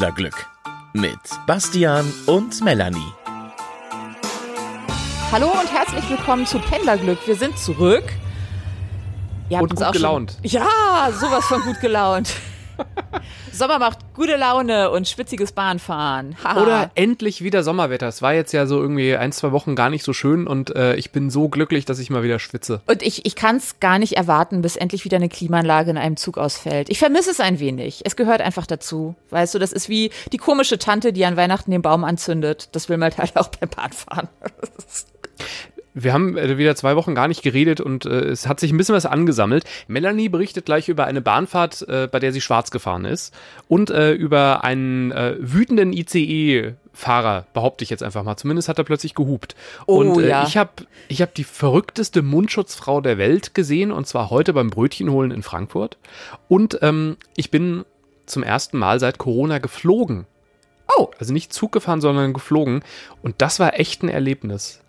Pendlerglück mit Bastian und Melanie. Hallo und herzlich willkommen zu Pendlerglück. Wir sind zurück. Ihr habt und uns gut auch gelaunt. Schon, ja, sowas von gut gelaunt. Sommer macht gute Laune und schwitziges Bahnfahren. Oder endlich wieder Sommerwetter. Es war jetzt ja so irgendwie ein, zwei Wochen gar nicht so schön und äh, ich bin so glücklich, dass ich mal wieder schwitze. Und ich, ich kann es gar nicht erwarten, bis endlich wieder eine Klimaanlage in einem Zug ausfällt. Ich vermisse es ein wenig. Es gehört einfach dazu. Weißt du, das ist wie die komische Tante, die an Weihnachten den Baum anzündet. Das will man halt auch beim Bahnfahren. Wir haben äh, wieder zwei Wochen gar nicht geredet und äh, es hat sich ein bisschen was angesammelt. Melanie berichtet gleich über eine Bahnfahrt, äh, bei der sie schwarz gefahren ist und äh, über einen äh, wütenden ICE-Fahrer, behaupte ich jetzt einfach mal. Zumindest hat er plötzlich gehupt. Oh, und äh, ja. ich habe ich hab die verrückteste Mundschutzfrau der Welt gesehen und zwar heute beim Brötchenholen in Frankfurt. Und ähm, ich bin zum ersten Mal seit Corona geflogen. Oh. Also nicht Zug gefahren, sondern geflogen. Und das war echt ein Erlebnis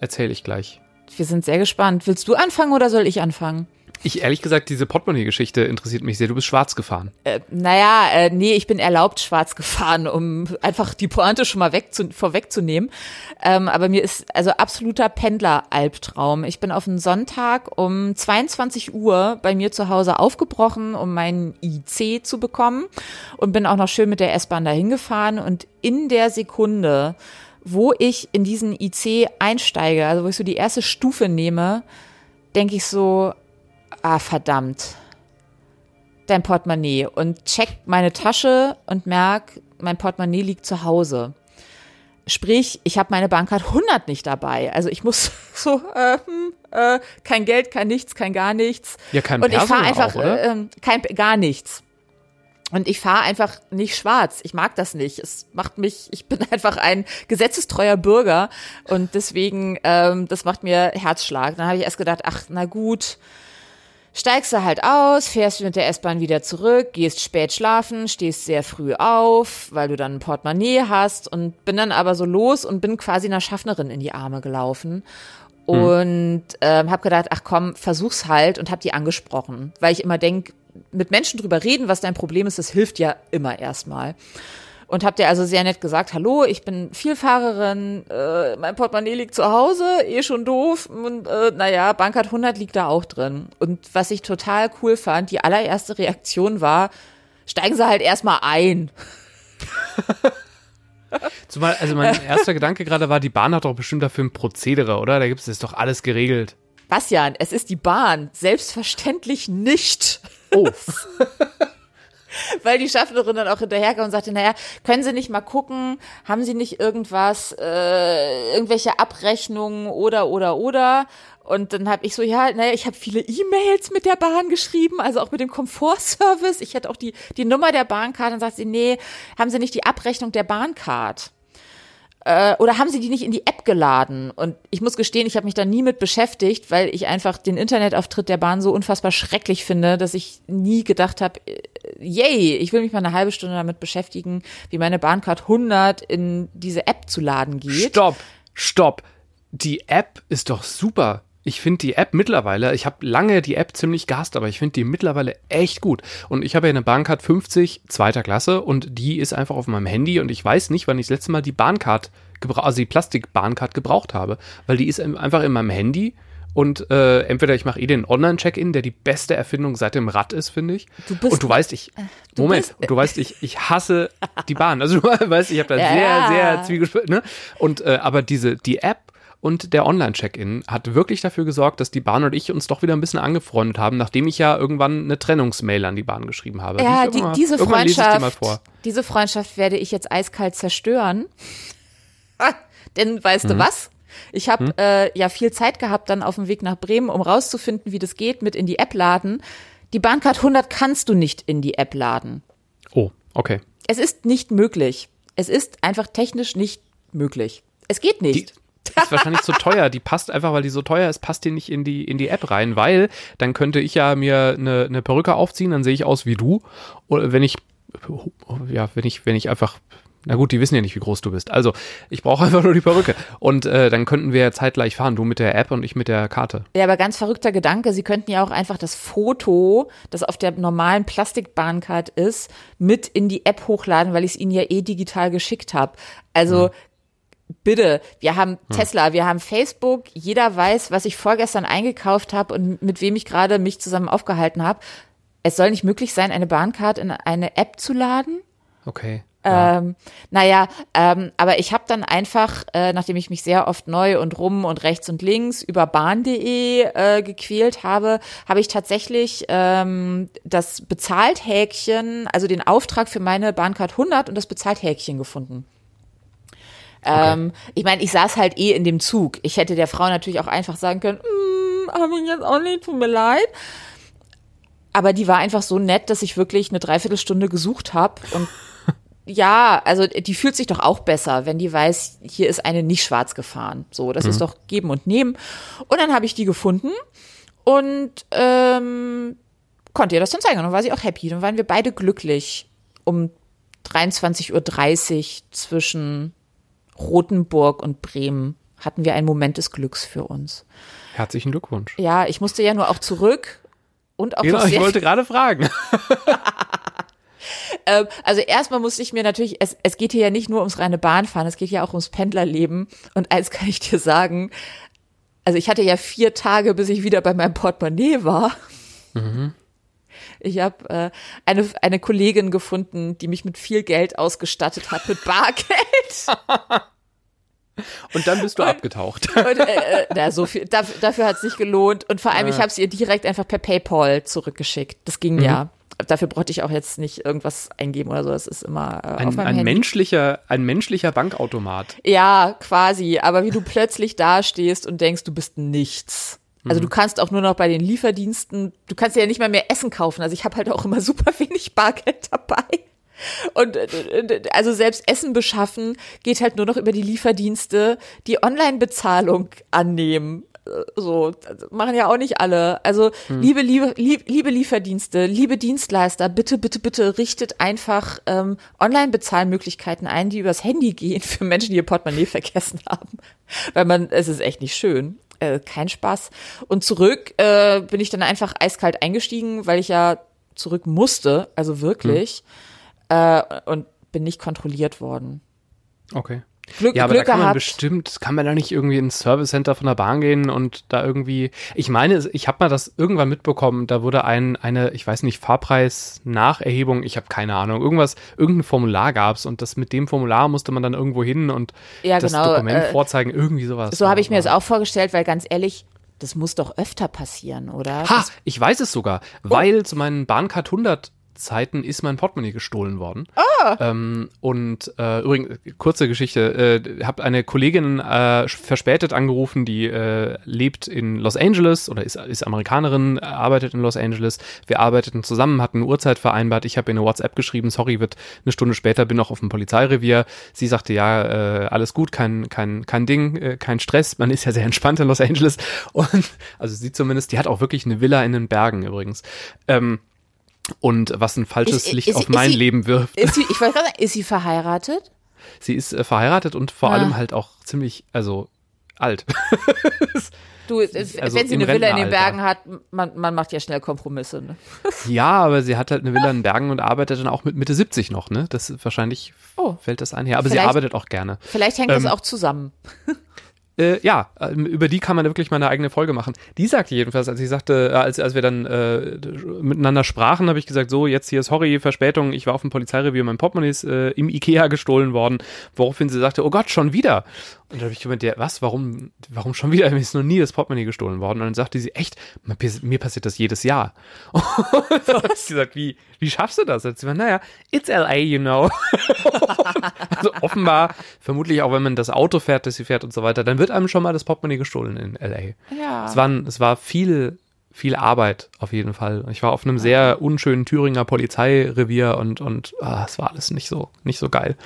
erzähle ich gleich. Wir sind sehr gespannt. Willst du anfangen oder soll ich anfangen? Ich ehrlich gesagt, diese Portemonnaie-Geschichte interessiert mich sehr. Du bist schwarz gefahren. Äh, naja, äh, nee, ich bin erlaubt schwarz gefahren, um einfach die Pointe schon mal weg zu, vorwegzunehmen. Ähm, aber mir ist also absoluter Pendler-Albtraum. Ich bin auf einen Sonntag um 22 Uhr bei mir zu Hause aufgebrochen, um meinen IC zu bekommen und bin auch noch schön mit der S-Bahn dahin gefahren und in der Sekunde wo ich in diesen IC einsteige, also wo ich so die erste Stufe nehme, denke ich so, ah, verdammt, dein Portemonnaie und check meine Tasche und merk, mein Portemonnaie liegt zu Hause. Sprich, ich habe meine Bankkarte 100 nicht dabei. Also ich muss so, äh, hm, äh, kein Geld, kein nichts, kein gar nichts. Ja, kein Und ich fahre einfach auch, äh, kein gar nichts. Und ich fahre einfach nicht schwarz. Ich mag das nicht. Es macht mich, ich bin einfach ein gesetzestreuer Bürger und deswegen, ähm, das macht mir Herzschlag. Dann habe ich erst gedacht, ach, na gut, steigst du halt aus, fährst mit der S-Bahn wieder zurück, gehst spät schlafen, stehst sehr früh auf, weil du dann ein Portemonnaie hast und bin dann aber so los und bin quasi einer Schaffnerin in die Arme gelaufen hm. und ähm, habe gedacht, ach komm, versuch's halt und habe die angesprochen, weil ich immer denk mit Menschen drüber reden, was dein Problem ist, das hilft ja immer erstmal. Und habt ihr also sehr nett gesagt, hallo, ich bin Vielfahrerin, äh, mein Portemonnaie liegt zu Hause, eh schon doof. Und äh, naja, Bankart 100 liegt da auch drin. Und was ich total cool fand, die allererste Reaktion war, steigen Sie halt erstmal ein. Zumal, also mein erster Gedanke gerade war, die Bahn hat doch bestimmt dafür ein Prozedere, oder? Da gibt es doch alles geregelt. Bastian, es ist die Bahn. Selbstverständlich nicht. Oh. Weil die Schaffnerin dann auch hinterherkam und sagte, naja, können Sie nicht mal gucken, haben Sie nicht irgendwas, äh, irgendwelche Abrechnungen oder, oder, oder? Und dann habe ich so, ja, naja, ich habe viele E-Mails mit der Bahn geschrieben, also auch mit dem Komfortservice. Ich hätte auch die, die Nummer der Bahncard. Dann sagt sie, nee, haben Sie nicht die Abrechnung der Bahncard? Äh, oder haben sie die nicht in die App geladen? Und ich muss gestehen, ich habe mich da nie mit beschäftigt, weil ich einfach den Internetauftritt der Bahn so unfassbar schrecklich finde, dass ich nie gedacht habe, äh, yay, ich will mich mal eine halbe Stunde damit beschäftigen, wie meine Bahncard 100 in diese App zu laden geht. Stopp, stopp. Die App ist doch super ich finde die App mittlerweile, ich habe lange die App ziemlich gehasst, aber ich finde die mittlerweile echt gut. Und ich habe ja eine Bahncard 50 zweiter Klasse und die ist einfach auf meinem Handy und ich weiß nicht, wann ich das letzte Mal die Bahncard, also die Plastik-Bahncard gebraucht habe, weil die ist einfach in meinem Handy und äh, entweder ich mache eh den Online-Check-In, der die beste Erfindung seit dem Rad ist, finde ich. Du bist und du weißt, ich äh, du Moment, bist, und du weißt, ich ich hasse die Bahn. Also du weißt, ich habe da ja. sehr sehr zwiegespalten. Ne? Und äh, aber diese die App und der Online-Check-In hat wirklich dafür gesorgt, dass die Bahn und ich uns doch wieder ein bisschen angefreundet haben, nachdem ich ja irgendwann eine Trennungsmail an die Bahn geschrieben habe. Ja, die, mal, diese Freundschaft, die diese Freundschaft werde ich jetzt eiskalt zerstören. Denn weißt mhm. du was? Ich habe hm? äh, ja viel Zeit gehabt dann auf dem Weg nach Bremen, um rauszufinden, wie das geht mit in die App laden. Die Bahncard 100 kannst du nicht in die App laden. Oh, okay. Es ist nicht möglich. Es ist einfach technisch nicht möglich. Es geht nicht. Ist wahrscheinlich zu teuer. Die passt einfach, weil die so teuer ist, passt die nicht in die, in die App rein, weil dann könnte ich ja mir eine, eine Perücke aufziehen, dann sehe ich aus wie du. Oder wenn ich, ja, wenn ich, wenn ich einfach Na gut, die wissen ja nicht, wie groß du bist. Also, ich brauche einfach nur die Perücke. Und äh, dann könnten wir zeitgleich fahren, du mit der App und ich mit der Karte. Ja, aber ganz verrückter Gedanke, Sie könnten ja auch einfach das Foto, das auf der normalen Plastikbahncard ist, mit in die App hochladen, weil ich es Ihnen ja eh digital geschickt habe. Also bitte, wir haben Tesla, wir haben Facebook, jeder weiß, was ich vorgestern eingekauft habe und mit wem ich gerade mich zusammen aufgehalten habe. Es soll nicht möglich sein, eine Bahncard in eine App zu laden. Okay. Ja. Ähm, naja, ähm, aber ich habe dann einfach, äh, nachdem ich mich sehr oft neu und rum und rechts und links über bahn.de äh, gequält habe, habe ich tatsächlich ähm, das Bezahlt-Häkchen, also den Auftrag für meine Bahncard 100 und das Bezahlt-Häkchen gefunden. Ähm, ich meine, ich saß halt eh in dem Zug. Ich hätte der Frau natürlich auch einfach sagen können, mm, habe ich jetzt auch nicht, tut mir leid. Aber die war einfach so nett, dass ich wirklich eine Dreiviertelstunde gesucht habe und ja, also die fühlt sich doch auch besser, wenn die weiß, hier ist eine nicht schwarz gefahren. So, das ist doch geben und nehmen. Und dann habe ich die gefunden und ähm, konnte ihr das dann zeigen. Und dann war sie auch happy. Dann waren wir beide glücklich um 23.30 Uhr zwischen Rothenburg und Bremen. Hatten wir einen Moment des Glücks für uns. Herzlichen Glückwunsch. Ja, ich musste ja nur auch zurück und auch Genau, ich wollte gerade fragen. Ähm, also erstmal musste ich mir natürlich, es, es geht hier ja nicht nur ums reine Bahnfahren, es geht ja auch ums Pendlerleben. Und eins kann ich dir sagen, also ich hatte ja vier Tage, bis ich wieder bei meinem Portemonnaie war. Ich habe äh, eine, eine Kollegin gefunden, die mich mit viel Geld ausgestattet hat, mit Bargeld. Und dann bist du abgetaucht. Und, äh, äh, na, so viel, dafür, dafür hat es sich gelohnt. Und vor allem, ich habe es ihr direkt einfach per PayPal zurückgeschickt. Das ging ja. Dafür brauchte ich auch jetzt nicht irgendwas eingeben oder so. Das ist immer äh, auf Ein, meinem ein, Handy. menschlicher, ein menschlicher Bankautomat. Ja, quasi. Aber wie du plötzlich dastehst und denkst, du bist nichts. Also du kannst auch nur noch bei den Lieferdiensten, du kannst ja nicht mal mehr Essen kaufen. Also ich habe halt auch immer super wenig Bargeld dabei. Und äh, also selbst Essen beschaffen geht halt nur noch über die Lieferdienste, die Online-Bezahlung annehmen. Äh, So, das machen ja auch nicht alle. Also, liebe, liebe, lieb- liebe Lieferdienste, liebe Dienstleister, bitte, bitte, bitte richtet einfach ähm, Online-Bezahlmöglichkeiten ein, die übers Handy gehen für Menschen, die ihr Portemonnaie vergessen haben. Weil man, es ist echt nicht schön. Äh, kein Spaß. Und zurück äh, bin ich dann einfach eiskalt eingestiegen, weil ich ja zurück musste, also wirklich. Äh, und bin nicht kontrolliert worden. Okay. Glück, Ja, aber Glück da kann man bestimmt, kann man da nicht irgendwie ins Service Center von der Bahn gehen und da irgendwie, ich meine, ich habe mal das irgendwann mitbekommen, da wurde ein, eine, ich weiß nicht, Fahrpreis-Nacherhebung, ich habe keine Ahnung, irgendwas, irgendein Formular gab's und das mit dem Formular musste man dann irgendwo hin und Ja, das genau, Dokument äh, vorzeigen, irgendwie sowas. So habe ich mir das auch vorgestellt, weil ganz ehrlich, das muss doch öfter passieren, oder? Ha, Das, ich weiß es sogar, weil zu meinen Bahncard 100 Zeiten ist mein Portemonnaie gestohlen worden. Ah. Ähm, und äh, übrigens, kurze Geschichte, äh, habt eine Kollegin äh, verspätet angerufen, die äh, lebt in Los Angeles oder ist, ist Amerikanerin, arbeitet in Los Angeles. Wir arbeiteten zusammen, hatten eine Uhrzeit vereinbart. Ich habe ihr eine WhatsApp geschrieben, sorry, wird eine Stunde später, bin noch auf dem Polizeirevier. Sie sagte, ja, äh, alles gut, kein, kein, kein Ding, äh, kein Stress. Man ist ja sehr entspannt in Los Angeles. Und also sie zumindest, die hat auch wirklich eine Villa in den Bergen übrigens. Ähm, und was ein falsches Ist- Licht ist- auf mein sie- Leben wirft. ist sie, ich wollte gerade sagen, ist sie verheiratet? Sie ist äh, verheiratet und vor Ah. allem halt auch ziemlich, also alt. Du, Also wenn sie eine Villa in den. Bergen hat, man, man macht ja schnell Kompromisse. Ne? ja, aber sie hat halt eine Villa in den Bergen und arbeitet dann auch mit Mitte 70 noch, ne? Das ist wahrscheinlich Oh. fällt das einher. Aber sie Vielleicht- arbeitet auch gerne. Vielleicht hängt Ähm, das auch zusammen. Äh, ja, ähm, über die kann man wirklich mal eine eigene Folge machen. Die sagte jedenfalls, als ich sagte, äh, als, als wir dann äh, miteinander sprachen, habe ich gesagt, so, jetzt hier ist sorry, Verspätung, ich war auf dem Polizeirevier, mein Portemonnaie ist äh, im Ikea gestohlen worden, woraufhin sie sagte, oh Gott, schon wieder. Und dann habe ich gemeint, ja, was, warum, warum schon wieder? Mir ist noch nie das Portemonnaie gestohlen worden. Und dann sagte sie, echt, mir, mir passiert das jedes Jahr. Und dann habe ich gesagt, wie, wie schaffst du das? Und sie war, naja, it's LA, you know. also offenbar, vermutlich auch wenn man das Auto fährt, das sie fährt und so weiter, dann wird einem schon mal das Portemonnaie gestohlen in LA. Ja. Es, waren, es war viel, viel Arbeit auf jeden Fall. Ich war auf einem sehr unschönen Thüringer Polizeirevier und, und ah, es war alles nicht so, nicht so geil.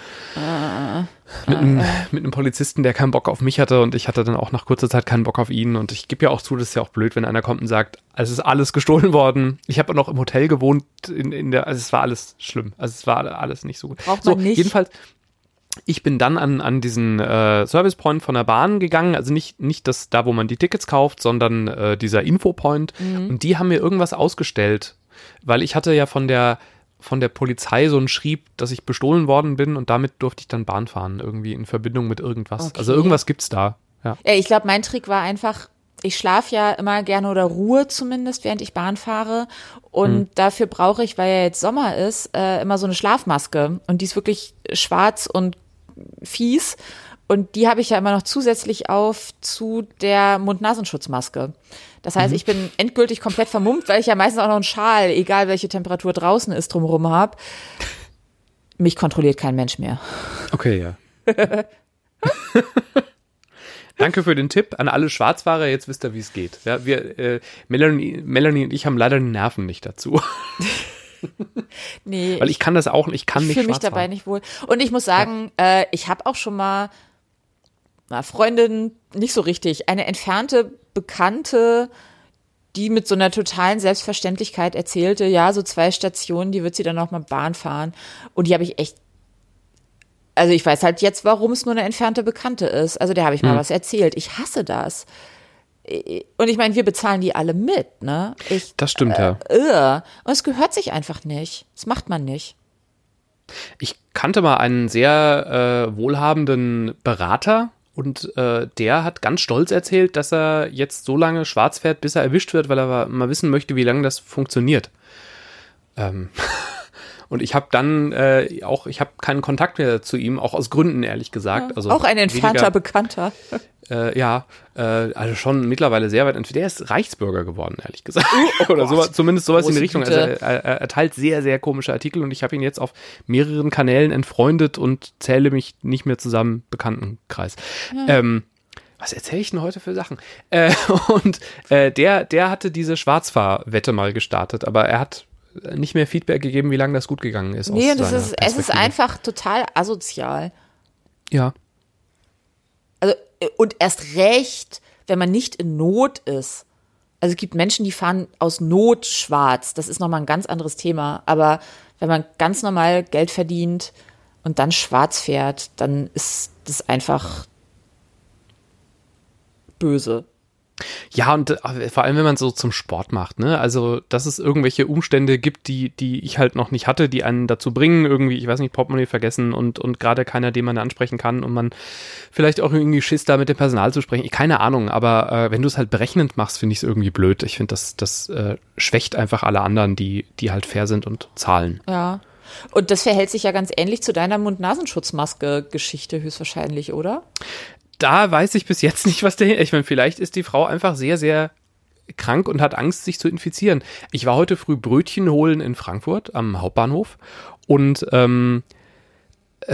Mit einem, mit einem Polizisten, der keinen Bock auf mich hatte und ich hatte dann auch nach kurzer Zeit keinen Bock auf ihn und ich gebe ja auch zu, das ist ja auch blöd, wenn einer kommt und sagt, es ist alles gestohlen worden. Ich habe noch im Hotel gewohnt, in, in der, also es war alles schlimm. Also es war alles nicht so gut. Braucht so, man nicht. jedenfalls, ich bin dann an, an diesen äh, Service Point von der Bahn gegangen, also nicht, nicht das da, wo man die Tickets kauft, sondern äh, dieser Infopoint. Mhm. Und die haben mir irgendwas ausgestellt, weil ich hatte ja von der von der Polizei so ein Schrieb, dass ich bestohlen worden bin und damit durfte ich dann Bahn fahren, irgendwie in Verbindung mit irgendwas. Okay. Also irgendwas gibt's da. Ja. Ja, ich glaube, mein Trick war einfach, ich schlafe ja immer gerne oder Ruhe zumindest, während ich Bahn fahre. Und Hm. dafür brauche ich, weil ja jetzt Sommer ist, äh, immer so eine Schlafmaske. Und die ist wirklich schwarz und fies. Und die habe ich ja immer noch zusätzlich auf zu der Mund-Nasenschutzmaske. Das Mhm. heißt, ich bin endgültig komplett vermummt, weil ich ja meistens auch noch einen Schal, egal welche Temperatur draußen ist, drumherum habe. Mich kontrolliert kein Mensch mehr. Okay, ja. Danke für den Tipp an alle Schwarzfahrer. Jetzt wisst ihr, wie es geht. Ja, wir, äh, Melanie, Melanie und ich haben leider die Nerven nicht dazu. Nee, Weil ich kann das auch, ich kann ich nicht fühle mich dabei fahren. nicht wohl. Und ich muss sagen, äh, ich habe auch schon mal na, Freundin nicht so richtig, eine entfernte Bekannte, die mit so einer totalen Selbstverständlichkeit erzählte, ja, so zwei Stationen, die wird sie dann noch mal Bahn fahren. Und die habe ich echt, also ich weiß halt jetzt, warum es nur eine entfernte Bekannte ist. Also der habe ich Hm. mal was erzählt. Ich hasse das. Und ich meine, wir bezahlen die alle mit, ne? Ich, Das stimmt, ja. irr. Und es gehört sich einfach nicht. Das macht man nicht. Ich kannte mal einen sehr äh, wohlhabenden Berater und äh, der hat ganz stolz erzählt, dass er jetzt so lange schwarz fährt, bis er erwischt wird, weil er mal wissen möchte, wie lange das funktioniert. Ähm, und ich habe dann äh, auch, ich habe keinen Kontakt mehr zu ihm, auch aus Gründen, ehrlich gesagt. Also auch ein entfernter weniger- Bekannter. Äh, ja, äh, also schon mittlerweile sehr weit entfernt. Der ist Reichsbürger geworden, ehrlich gesagt. Oder so, zumindest sowas in die Richtung. Also er, er, er teilt sehr, sehr komische Artikel und ich habe ihn jetzt auf mehreren Kanälen entfreundet und zähle mich nicht mehr zusammen Bekanntenkreis. Ähm, was erzähle ich denn heute für Sachen? Äh, und äh, der, der hatte diese Schwarzfahrwette mal gestartet, aber er hat nicht mehr Feedback gegeben, wie lange das gut gegangen ist. Nee, das ist, es ist einfach total asozial. Ja. Also, äh, und erst recht, wenn man nicht in Not ist. Also es gibt Menschen, die fahren aus Not schwarz. Das ist nochmal ein ganz anderes Thema. Aber wenn man ganz normal Geld verdient und dann schwarz fährt, dann ist das einfach böse. Ja, und äh, vor allem, wenn man so zum Sport macht, ne? Also, dass es irgendwelche Umstände gibt, die, die ich halt noch nicht hatte, die einen dazu bringen, irgendwie, ich weiß nicht, Portemonnaie vergessen und, und gerade keiner, den man ansprechen kann und man vielleicht auch irgendwie Schiss da mit dem Personal zu sprechen. Keine Ahnung, aber äh, wenn du es halt berechnend machst, finde ich es irgendwie blöd. Ich finde, das, das äh, schwächt einfach alle anderen, die, die halt fair sind und zahlen. Ja. Und das verhält sich ja ganz ähnlich zu deiner Mund-Nasenschutzmaske-Geschichte höchstwahrscheinlich, oder? Da weiß ich bis jetzt nicht, was der. Ich meine, vielleicht ist die Frau einfach sehr, sehr krank und hat Angst, sich zu infizieren. Ich war heute früh Brötchen holen in Frankfurt am Hauptbahnhof und ähm,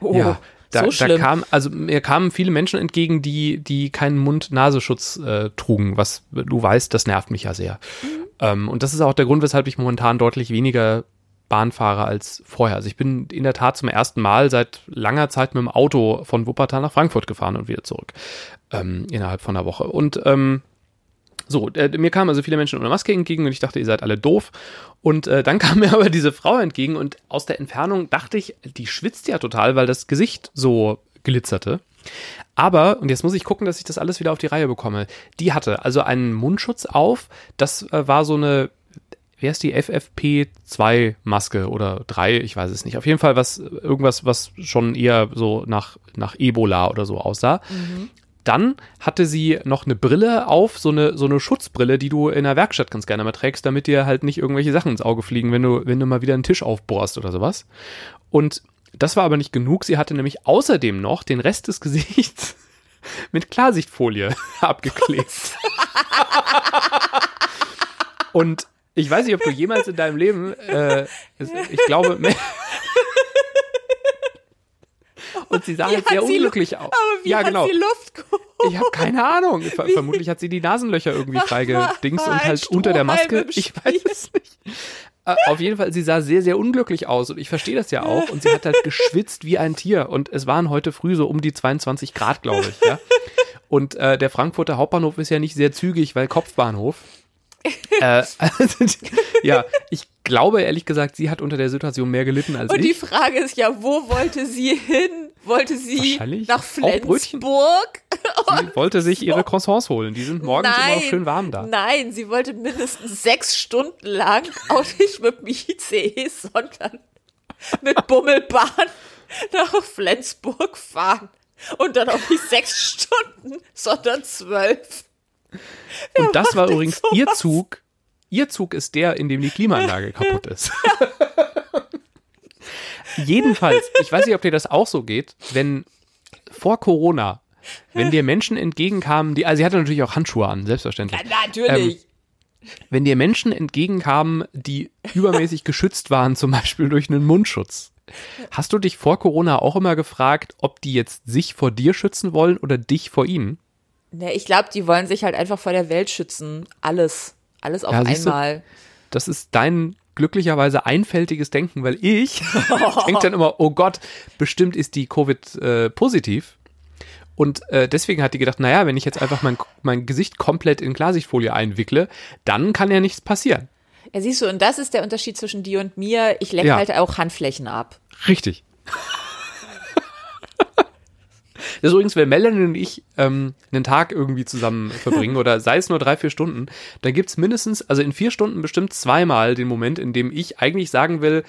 Oh, ja, da, so da kam, also mir kamen viele Menschen entgegen, die, die keinen Mund-Nasenschutz äh, trugen, was du weißt, das nervt mich ja sehr. Mhm. Ähm, und das ist auch der Grund, weshalb ich momentan deutlich weniger Bahn fahre als vorher. Also ich bin in der Tat zum ersten Mal seit langer Zeit mit dem Auto von Wuppertal nach Frankfurt gefahren und wieder zurück. Ähm, innerhalb von einer Woche. Und ähm, so, äh, mir kamen also viele Menschen ohne Maske entgegen und ich dachte, ihr seid alle doof. Und äh, dann kam mir aber diese Frau entgegen und aus der Entfernung dachte ich, die schwitzt ja total, weil das Gesicht so glitzerte. Aber, und jetzt muss ich gucken, dass ich das alles wieder auf die Reihe bekomme, die hatte also einen Mundschutz auf, das äh, war so eine, wer ist die FFP2-Maske oder 3, ich weiß es nicht. Auf jeden Fall was, irgendwas, was schon eher so nach, nach Ebola oder so aussah. Dann hatte sie noch eine Brille auf, so eine, so eine Schutzbrille, die du in der Werkstatt ganz gerne mal trägst, damit dir halt nicht irgendwelche Sachen ins Auge fliegen, wenn du, wenn du mal wieder einen Tisch aufbohrst oder sowas. Und das war aber nicht genug. Sie hatte nämlich außerdem noch den Rest des Gesichts mit Klarsichtfolie abgeklebt. Und ich weiß nicht, ob du jemals in deinem Leben, äh, ich glaube, und sie sah Wie halt sehr Lu- unglücklich aus. Aber wie ja, hat genau. sie Luft geholt? Ich habe keine Ahnung. Ver vermutlich hat sie die Nasenlöcher irgendwie freigedingst und halt unter der Maske. Ich weiß es nicht. Äh, Auf jeden Fall, sie sah sehr, sehr unglücklich aus und ich verstehe das ja auch. Und sie hat halt geschwitzt wie ein Tier. Und es waren heute früh so um die 22 Grad, glaube ich. Ja? Und äh, der Frankfurter Hauptbahnhof ist ja nicht sehr zügig, weil Kopfbahnhof. äh, also, ja, ich glaube ehrlich gesagt, sie hat unter der Situation mehr gelitten als Und die ich. Frage ist ja, wo wollte sie hin? Wollte sie nach. Flensburg? Sie wollte sich ihre Croissants holen. Die sind morgens immer noch schön warm da. Nein, sie wollte mindestens sechs Stunden lang auch nicht mit dem ICE, sondern mit Bummelbahn nach Flensburg fahren. Und dann auch nicht sechs Stunden, sondern zwölf. Und das war übrigens ihr sowas? Zug. Ihr Zug ist der, in dem die Klimaanlage kaputt ist. Jedenfalls, ich weiß nicht, ob dir das auch so geht, wenn vor Corona, wenn dir Menschen entgegenkamen, die, also sie hatte natürlich auch Handschuhe an, selbstverständlich. Ja, natürlich. Wenn dir Menschen entgegenkamen, die übermäßig geschützt waren, zum Beispiel durch einen Mundschutz, hast du dich vor Corona auch immer gefragt, ob die jetzt sich vor dir schützen wollen oder dich vor ihnen? Ne, ich glaube, die wollen sich halt einfach vor der Welt schützen. Alles. Alles auf Ja, siehst du, einmal. Das ist dein glücklicherweise einfältiges Denken, weil ich denke dann immer, oh Gott, bestimmt ist die Covid äh, positiv. Und äh, deswegen hat die gedacht, naja, wenn ich jetzt einfach mein, mein Gesicht komplett in Klarsichtfolie einwickle, dann kann ja nichts passieren. Ja, siehst du, und das ist der Unterschied zwischen dir und mir. Ich lecke Ja. halt auch Handflächen ab. Richtig. Das ist übrigens, wenn Melanie und ich ähm, einen Tag irgendwie zusammen verbringen oder sei es nur drei, vier Stunden, dann gibt's mindestens, also in vier Stunden bestimmt zweimal den Moment, in dem ich eigentlich sagen will,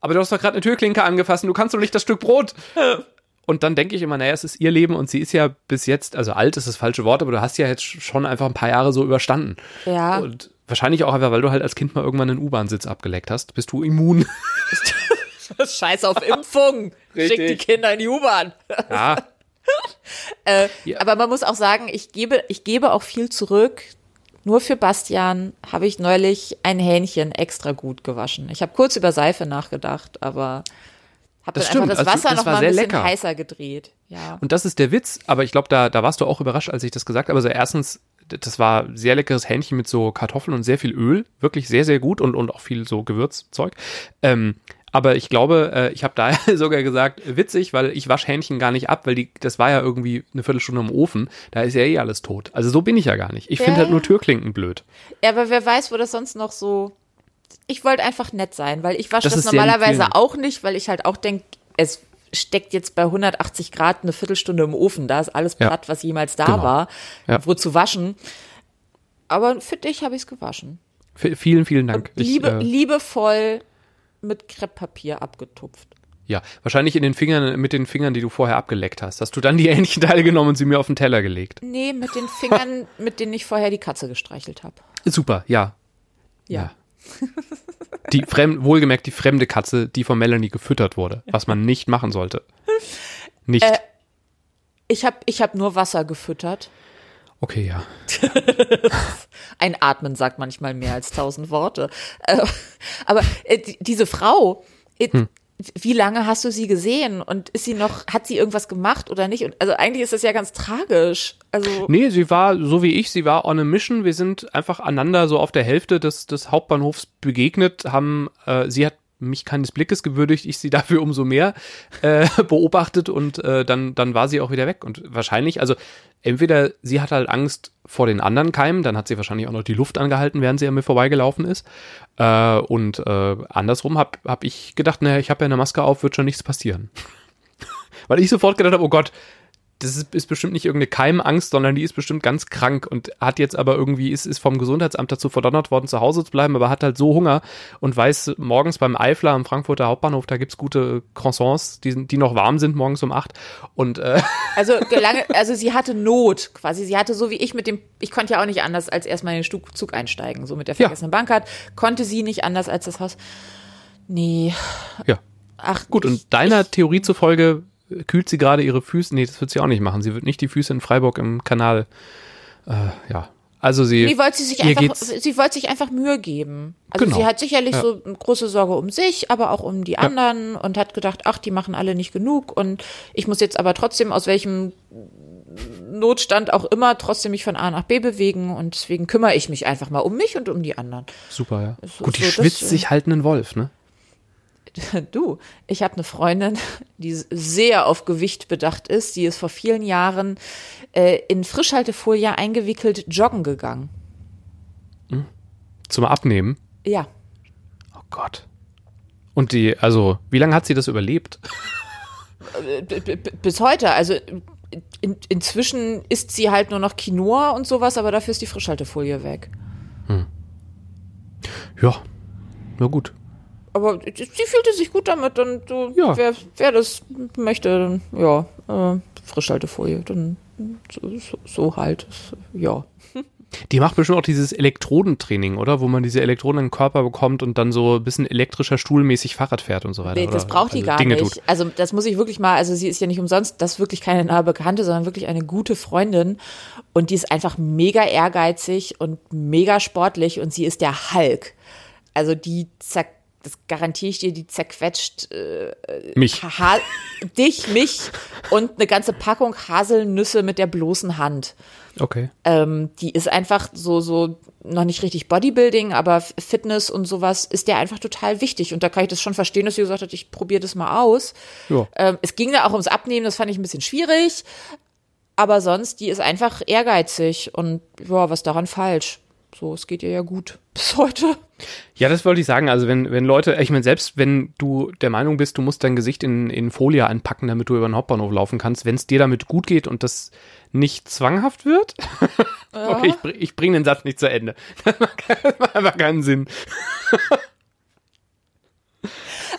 aber du hast doch gerade eine Türklinke angefasst und du kannst doch nicht das Stück Brot. Und dann denke ich immer, naja, es ist ihr Leben und sie ist ja bis jetzt, also alt ist das falsche Wort, aber du hast ja jetzt schon einfach ein paar Jahre so überstanden. Ja. Und wahrscheinlich auch einfach, weil du halt als Kind mal irgendwann einen U-Bahn-Sitz abgeleckt hast, bist du immun. Scheiß auf Impfung. Richtig. Schick die Kinder in die U-Bahn. Ja, Äh, Ja. Aber man muss auch sagen, ich gebe, ich gebe auch viel zurück. Nur für Bastian habe ich neulich ein Hähnchen extra gut gewaschen. Ich habe kurz über Seife nachgedacht, aber habe Das dann einfach das Also, Wasser das noch mal ein bisschen lecker. heißer gedreht. Ja. Und das ist der Witz, aber ich glaube, da, da warst du auch überrascht, als ich das gesagt habe. Also erstens, das war sehr leckeres Hähnchen mit so Kartoffeln und sehr viel Öl. Wirklich sehr, sehr gut und, und auch viel so Gewürzzeug. Ähm, aber ich glaube, äh, ich habe da sogar gesagt, witzig, weil ich wasche Hähnchen gar nicht ab, weil die, das war ja irgendwie eine Viertelstunde im Ofen. Da ist ja eh alles tot. Also so bin ich ja gar nicht. Ich finde Ja, halt nur. Türklinken blöd. ja, aber wer weiß, wo das sonst noch so. Ich wollte einfach nett sein, weil ich wasche Das das, normalerweise auch nicht, weil ich halt auch denke, es steckt jetzt bei 180 Grad eine Viertelstunde im Ofen. Da ist alles Ja. platt, was jemals da Genau. war. Ja. Wo zu waschen. Aber für dich habe ich es gewaschen. Vielen, vielen Dank. Ich, Liebe, äh, liebevoll mit Krepppapier abgetupft. ja, wahrscheinlich in den Fingern, mit den Fingern, die du vorher abgeleckt hast. Hast du dann die Hähnchenteile genommen und sie mir auf den Teller gelegt. Nee, mit den Fingern, mit denen ich vorher die Katze gestreichelt habe. Super, ja. Ja. Die fremd, wohlgemerkt die fremde Katze, die von Melanie gefüttert wurde, was man nicht machen sollte. Nicht. Äh. Ich habe ich hab nur Wasser gefüttert. Okay, ja. Ein Atmen sagt manchmal mehr als tausend Worte. Äh, aber äh, die, diese Frau, Hm. wie lange hast du sie gesehen? Und ist sie noch, hat sie irgendwas gemacht oder nicht? Und, also eigentlich ist das ja ganz tragisch. Also Nee, sie war so wie ich, sie war on a mission. Wir sind einfach einander so auf der Hälfte des, des Hauptbahnhofs begegnet, haben, äh, sie hat mich keines Blickes gewürdigt, ich sie dafür umso mehr äh, beobachtet und äh, dann, dann war sie auch wieder weg. Und wahrscheinlich, also entweder sie hat halt Angst vor den anderen Keimen, dann hat sie wahrscheinlich auch noch die Luft angehalten, während sie an mir vorbeigelaufen ist. Äh, und äh, andersrum habe hab ich gedacht, naja, ich habe ja eine Maske auf, wird schon nichts passieren. Weil ich sofort gedacht habe, oh Gott, das ist, ist bestimmt nicht irgendeine Keimangst, sondern die ist bestimmt ganz krank und hat jetzt aber irgendwie, ist, ist vom Gesundheitsamt dazu verdonnert worden, zu Hause zu bleiben, aber hat halt so Hunger und weiß, morgens beim Eifler am Frankfurter Hauptbahnhof, da gibt's gute Croissants, die, die noch warm sind morgens um acht. Und äh, Also lange, also sie hatte Not quasi. Sie hatte so wie ich mit dem, ich konnte ja auch nicht anders als erstmal in den Zug einsteigen, so mit der Ja. vergessenen Bankcard. Konnte sie nicht anders als das Haus. Nee, ja, ach gut, ich, und deiner Theorie zufolge kühlt sie gerade ihre Füße. Nee, das wird sie auch nicht machen. Sie wird nicht die Füße in Freiburg im Kanal. Äh, ja. Also sie. Nee, wollte sie sich einfach, sie wollte sich einfach Mühe geben. Also Genau. sie hat sicherlich Ja. so große Sorge um sich, aber auch um die anderen und hat gedacht, ach, die machen alle nicht genug und ich muss jetzt aber trotzdem aus welchem Notstand auch immer trotzdem mich von A nach B bewegen und deswegen kümmere ich mich einfach mal um mich und um die anderen. Super, ja. So- Gut, die so, das, schwitzt äh, sich halt einen Wolf, ne? Du, ich habe eine Freundin, die sehr auf Gewicht bedacht ist. Die ist vor vielen Jahren äh, in Frischhaltefolie eingewickelt joggen gegangen. Zum Abnehmen. Ja, Oh Gott. Und die, also, wie lange hat sie das überlebt? B- Bis heute. Also in, inzwischen isst sie halt nur noch Quinoa und sowas, aber dafür ist die Frischhaltefolie weg. Ja, na gut. Aber sie fühlte sich gut damit und so, Ja. wer, wer das möchte, dann ja, äh, Frischhaltefolie, dann so, so, so halt, ja. Die macht bestimmt auch dieses Elektrodentraining, oder? Wo man diese Elektroden in den Körper bekommt und dann so ein bisschen elektrischer Stuhlmäßig Fahrrad fährt und so weiter. Nee, das oder? braucht die also gar Dinge nicht. Tut. Also das muss ich wirklich mal, also sie ist ja nicht umsonst, das ist wirklich keine nahe Bekannte, sondern wirklich eine gute Freundin und die ist einfach mega ehrgeizig und mega sportlich und sie ist der Hulk. Also die zack, das garantiere ich dir, die zerquetscht äh, Mich. ha dich, mich und eine ganze Packung Haselnüsse mit der bloßen Hand. Okay. Ähm, die ist einfach so, so noch nicht richtig Bodybuilding, aber Fitness und sowas ist der einfach total wichtig. Und da kann ich das schon verstehen, dass sie gesagt hat, ich probiere das mal aus. Ja. Ähm, es ging da auch ums Abnehmen, das fand ich ein bisschen schwierig. Aber sonst, die ist einfach ehrgeizig und ja, was daran falsch? So, es geht ihr ja gut bis heute. Ja, das wollte ich sagen. Also wenn, wenn Leute, ich meine, selbst wenn du der Meinung bist, du musst dein Gesicht in, in Folie einpacken, damit du über den Hauptbahnhof laufen kannst, wenn es dir damit gut geht und das nicht zwanghaft wird. okay, ich, bring- ich bringe den Satz nicht zu Ende. Das macht, einfach keinen Sinn.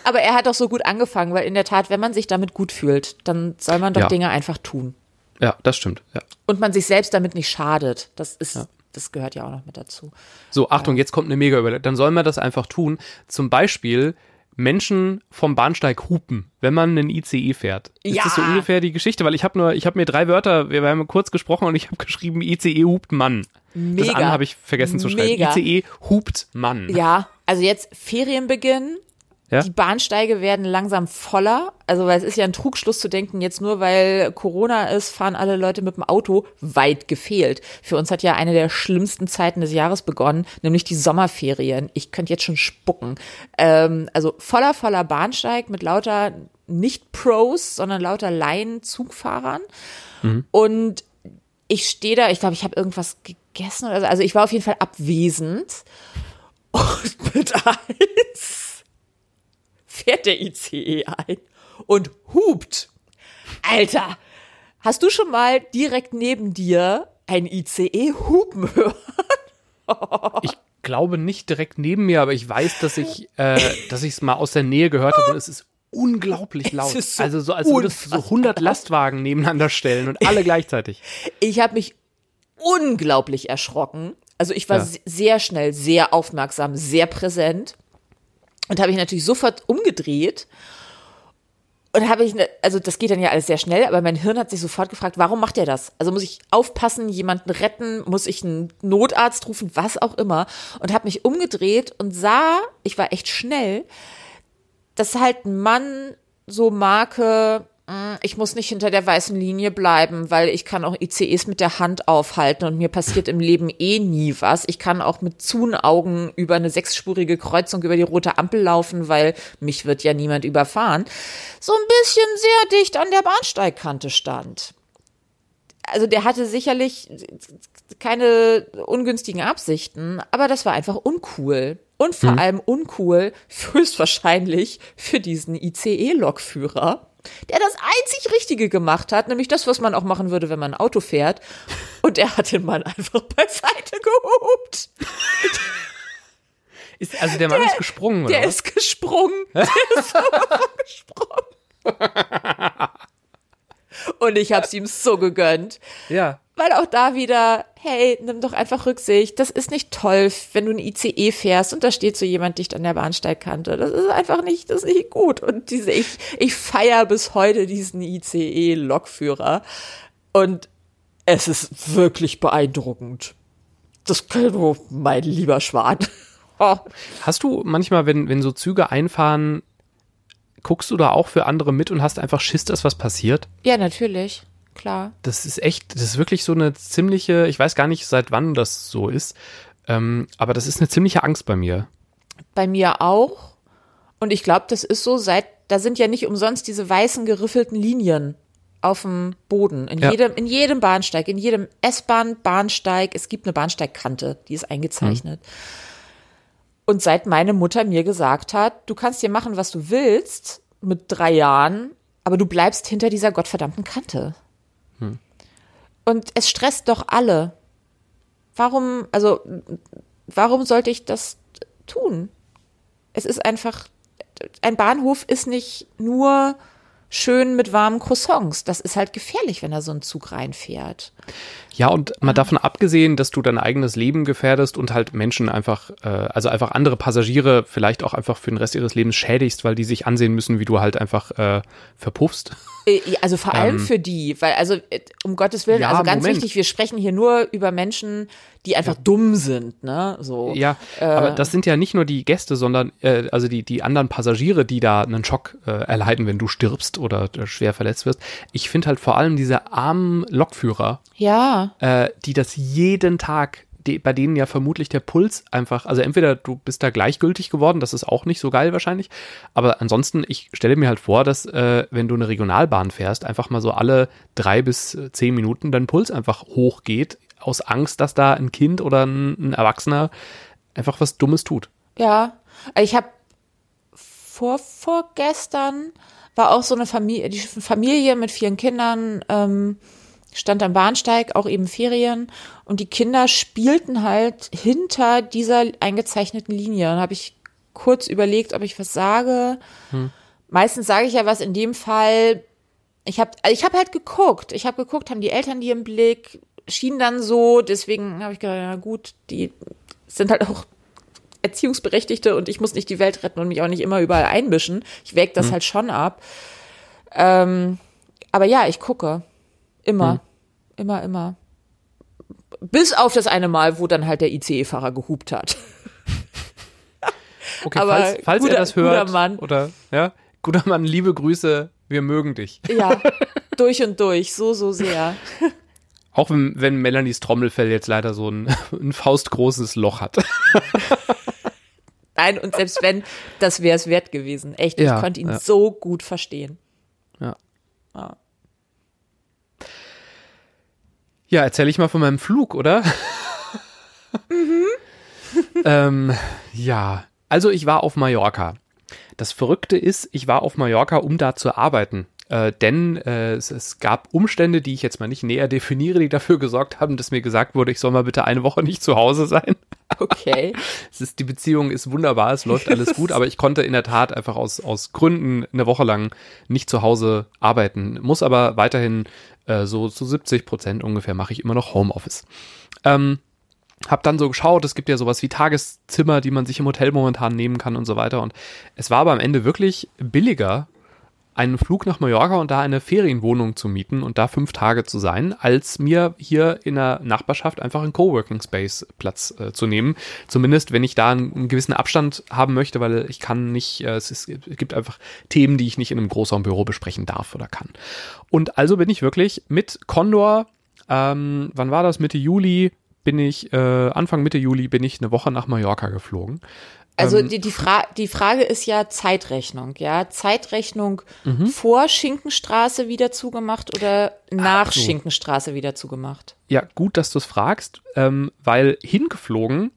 Aber er hat doch so gut angefangen, weil in der Tat, wenn man sich damit gut fühlt, dann soll man doch Ja. Dinge einfach tun. Ja, das stimmt. Ja. Und man sich selbst damit nicht schadet. Das ist, das gehört ja auch noch mit dazu. So, Achtung, jetzt kommt eine mega Überleitung. Dann soll man das einfach tun. Zum Beispiel Menschen vom Bahnsteig hupen, wenn man einen ICE fährt. Ist Ja. das so ungefähr die Geschichte? Weil ich habe nur, ich habe mir drei Wörter, wir haben kurz gesprochen und ich habe geschrieben, ICE hupt Mann. Das Mega. andere habe ich vergessen zu schreiben. Mega. ICE hupt Mann. Ja, also jetzt Ferienbeginn. Ja? Die Bahnsteige werden langsam voller. Also, weil es ist ja ein Trugschluss zu denken, jetzt nur weil Corona ist, fahren alle Leute mit dem Auto weit gefehlt. Für uns hat ja eine der schlimmsten Zeiten des Jahres begonnen, nämlich die Sommerferien. Ich könnte jetzt schon spucken. Ähm, also voller, voller Bahnsteig mit lauter nicht Pros, sondern lauter Laien-Zugfahrern. Und ich stehe da, ich glaube, ich habe irgendwas gegessen oder so. Also ich war auf jeden Fall abwesend. Und mit eins fährt der ICE ein und hupt. Alter, hast du schon mal direkt neben dir ein ICE hupen hören? Ich glaube nicht direkt neben mir, aber ich weiß, dass ich, äh, dass ich es mal aus der Nähe gehört habe und es ist unglaublich laut. ist so also so, als würdest du so 100 Lastwagen nebeneinander stellen und alle gleichzeitig. Ich habe mich unglaublich erschrocken. Also ich war Ja. se- sehr schnell, sehr aufmerksam, sehr präsent und habe ich natürlich sofort umgedreht. Und habe ich, ne, also das geht dann ja alles sehr schnell, aber mein Hirn hat sich sofort gefragt, warum macht er das? Also muss ich aufpassen, jemanden retten, muss ich einen Notarzt rufen, was auch immer. Und habe mich umgedreht und sah, ich war echt schnell, dass halt ein Mann so Marke, ich muss nicht hinter der weißen Linie bleiben, weil ich kann auch ICEs mit der Hand aufhalten und mir passiert im Leben eh nie was. Ich kann auch mit Zunaugen über eine sechsspurige Kreuzung über die rote Ampel laufen, weil mich wird ja niemand überfahren. So ein bisschen sehr dicht an der Bahnsteigkante stand. Also der hatte sicherlich keine ungünstigen Absichten, aber das war einfach uncool. Und vor allem uncool, höchstwahrscheinlich für diesen ICE-Lokführer, der das einzig Richtige gemacht hat, nämlich das, was man auch machen würde, wenn man ein Auto fährt. Und er hat den Mann einfach beiseite gehobt. Ist, also der Mann ist gesprungen, oder? Der was? ist gesprungen. Der ist gesprungen. Und ich hab's ihm so gegönnt. Ja. Weil auch da wieder, hey, nimm doch einfach Rücksicht. Das ist nicht toll, wenn du ein ICE fährst und da steht so jemand dicht an der Bahnsteigkante. Das ist einfach nicht, das ist nicht gut. Und diese, ich, ich feier bis heute diesen ICE-Lokführer. Und es ist wirklich beeindruckend. Das kann du, mein lieber Schwan. Oh. Hast du manchmal, wenn, wenn so Züge einfahren, guckst du da auch für andere mit und hast einfach Schiss, dass was passiert? Ja, natürlich. Klar. Das ist echt, das ist wirklich so eine ziemliche, ich weiß gar nicht, seit wann das so ist, ähm, aber das ist eine ziemliche Angst bei mir. Bei mir auch. Und ich glaube, das ist so seit, da sind ja nicht umsonst diese weißen geriffelten Linien auf dem Boden. In Ja. jedem, in jedem Bahnsteig, in jedem S-Bahn, Bahnsteig. Es gibt eine Bahnsteigkante, die ist eingezeichnet. Und seit meine Mutter mir gesagt hat, du kannst hier machen, was du willst, mit drei Jahren, aber du bleibst hinter dieser gottverdammten Kante. Hm. Und es stresst doch alle. Warum, also, warum sollte ich das tun? Es ist einfach, ein Bahnhof ist nicht nur schön mit warmen Croissants. Das ist halt gefährlich, wenn da so ein Zug reinfährt. Ja, und mal davon abgesehen, dass du dein eigenes Leben gefährdest und halt Menschen einfach, äh, also einfach andere Passagiere vielleicht auch einfach für den Rest ihres Lebens schädigst, weil die sich ansehen müssen, wie du halt einfach äh, verpuffst. Äh, also vor allem ähm, für die, weil also äh, um Gottes Willen, ja, also ganz Moment. wichtig, wir sprechen hier nur über Menschen, die einfach ja. dumm sind, ne? So. Ja, äh, aber das sind ja nicht nur die Gäste, sondern äh, also die die anderen Passagiere, die da einen Schock äh, erleiden, wenn du stirbst oder äh, schwer verletzt wirst. Ich finde halt vor allem diese armen Lokführer. Ja. Äh, die das jeden Tag die, bei denen ja vermutlich der Puls einfach, also entweder du bist da gleichgültig geworden, das ist auch nicht so geil wahrscheinlich, aber ansonsten, ich stelle mir halt vor, dass äh, wenn du eine Regionalbahn fährst, einfach mal so alle drei bis zehn Minuten dein Puls einfach hochgeht, aus Angst, dass da ein Kind oder ein, ein Erwachsener einfach was Dummes tut. Ja, ich habe vor vorgestern war auch so eine Familie, die Familie mit vielen Kindern. Ähm, stand am Bahnsteig, auch eben Ferien und die Kinder spielten halt hinter dieser eingezeichneten Linie. Dann habe ich kurz überlegt, ob ich was sage. Hm. Meistens sage ich ja was in dem Fall. Ich habe ich hab halt geguckt. Ich habe geguckt, haben die Eltern die im Blick, schien dann so. Deswegen habe ich gedacht, na gut, die sind halt auch Erziehungsberechtigte und ich muss nicht die Welt retten und mich auch nicht immer überall einmischen. Ich wäge das hm. halt schon ab. Ähm, aber ja, ich gucke. Immer. Hm. Immer, immer. Bis auf das eine Mal, wo dann halt der ICE-Fahrer gehupt hat. Okay, Aber falls, falls guter, er das hört, guter Mann. oder ja, guter Mann, liebe Grüße, wir mögen dich. Ja, durch und durch, so, so sehr. Auch wenn, wenn Melanies Trommelfell jetzt leider so ein, ein faustgroßes Loch hat. Nein, und selbst wenn, das wäre es wert gewesen. Echt, ja, ich konnte ihn ja. so gut verstehen. Ja. ja. Ja, erzähle ich mal von meinem Flug, oder? Mhm. ähm, ja, also ich war auf Mallorca. Das Verrückte ist, ich war auf Mallorca, um da zu arbeiten. Äh, denn äh, es, es, gab Umstände, die ich jetzt mal nicht näher definiere, die dafür gesorgt haben, dass mir gesagt wurde, ich soll mal bitte eine Woche nicht zu Hause sein. Okay. es ist, die Beziehung ist wunderbar, es läuft alles gut, aber ich konnte in der Tat einfach aus, aus Gründen eine Woche lang nicht zu Hause arbeiten, muss aber weiterhin äh, so zu 70 Prozent ungefähr mache ich immer noch Homeoffice. Ähm, hab dann so geschaut, es gibt ja sowas wie Tageszimmer, die man sich im Hotel momentan nehmen kann und so weiter. Und es war aber am Ende wirklich billiger, einen Flug nach Mallorca und da eine Ferienwohnung zu mieten und da fünf Tage zu sein, als mir hier in der Nachbarschaft einfach einen Coworking Space Platz äh, zu nehmen. Zumindest, wenn ich da einen, einen, gewissen Abstand haben möchte, weil ich kann nicht, äh, es, ist, es gibt einfach Themen, die ich nicht in einem Großraumbüro besprechen darf oder kann. Und also bin ich wirklich mit Condor, ähm, wann war das? Mitte Juli bin ich, äh, Anfang Mitte Juli bin ich eine Woche nach Mallorca geflogen. Also ähm, die, die, Fra die Frage ist ja Zeitrechnung, ja. Zeitrechnung mhm. vor Schinkenstraße wieder zugemacht oder nach so. Schinkenstraße wieder zugemacht? Ja, gut, dass du es fragst, ähm, weil hingeflogen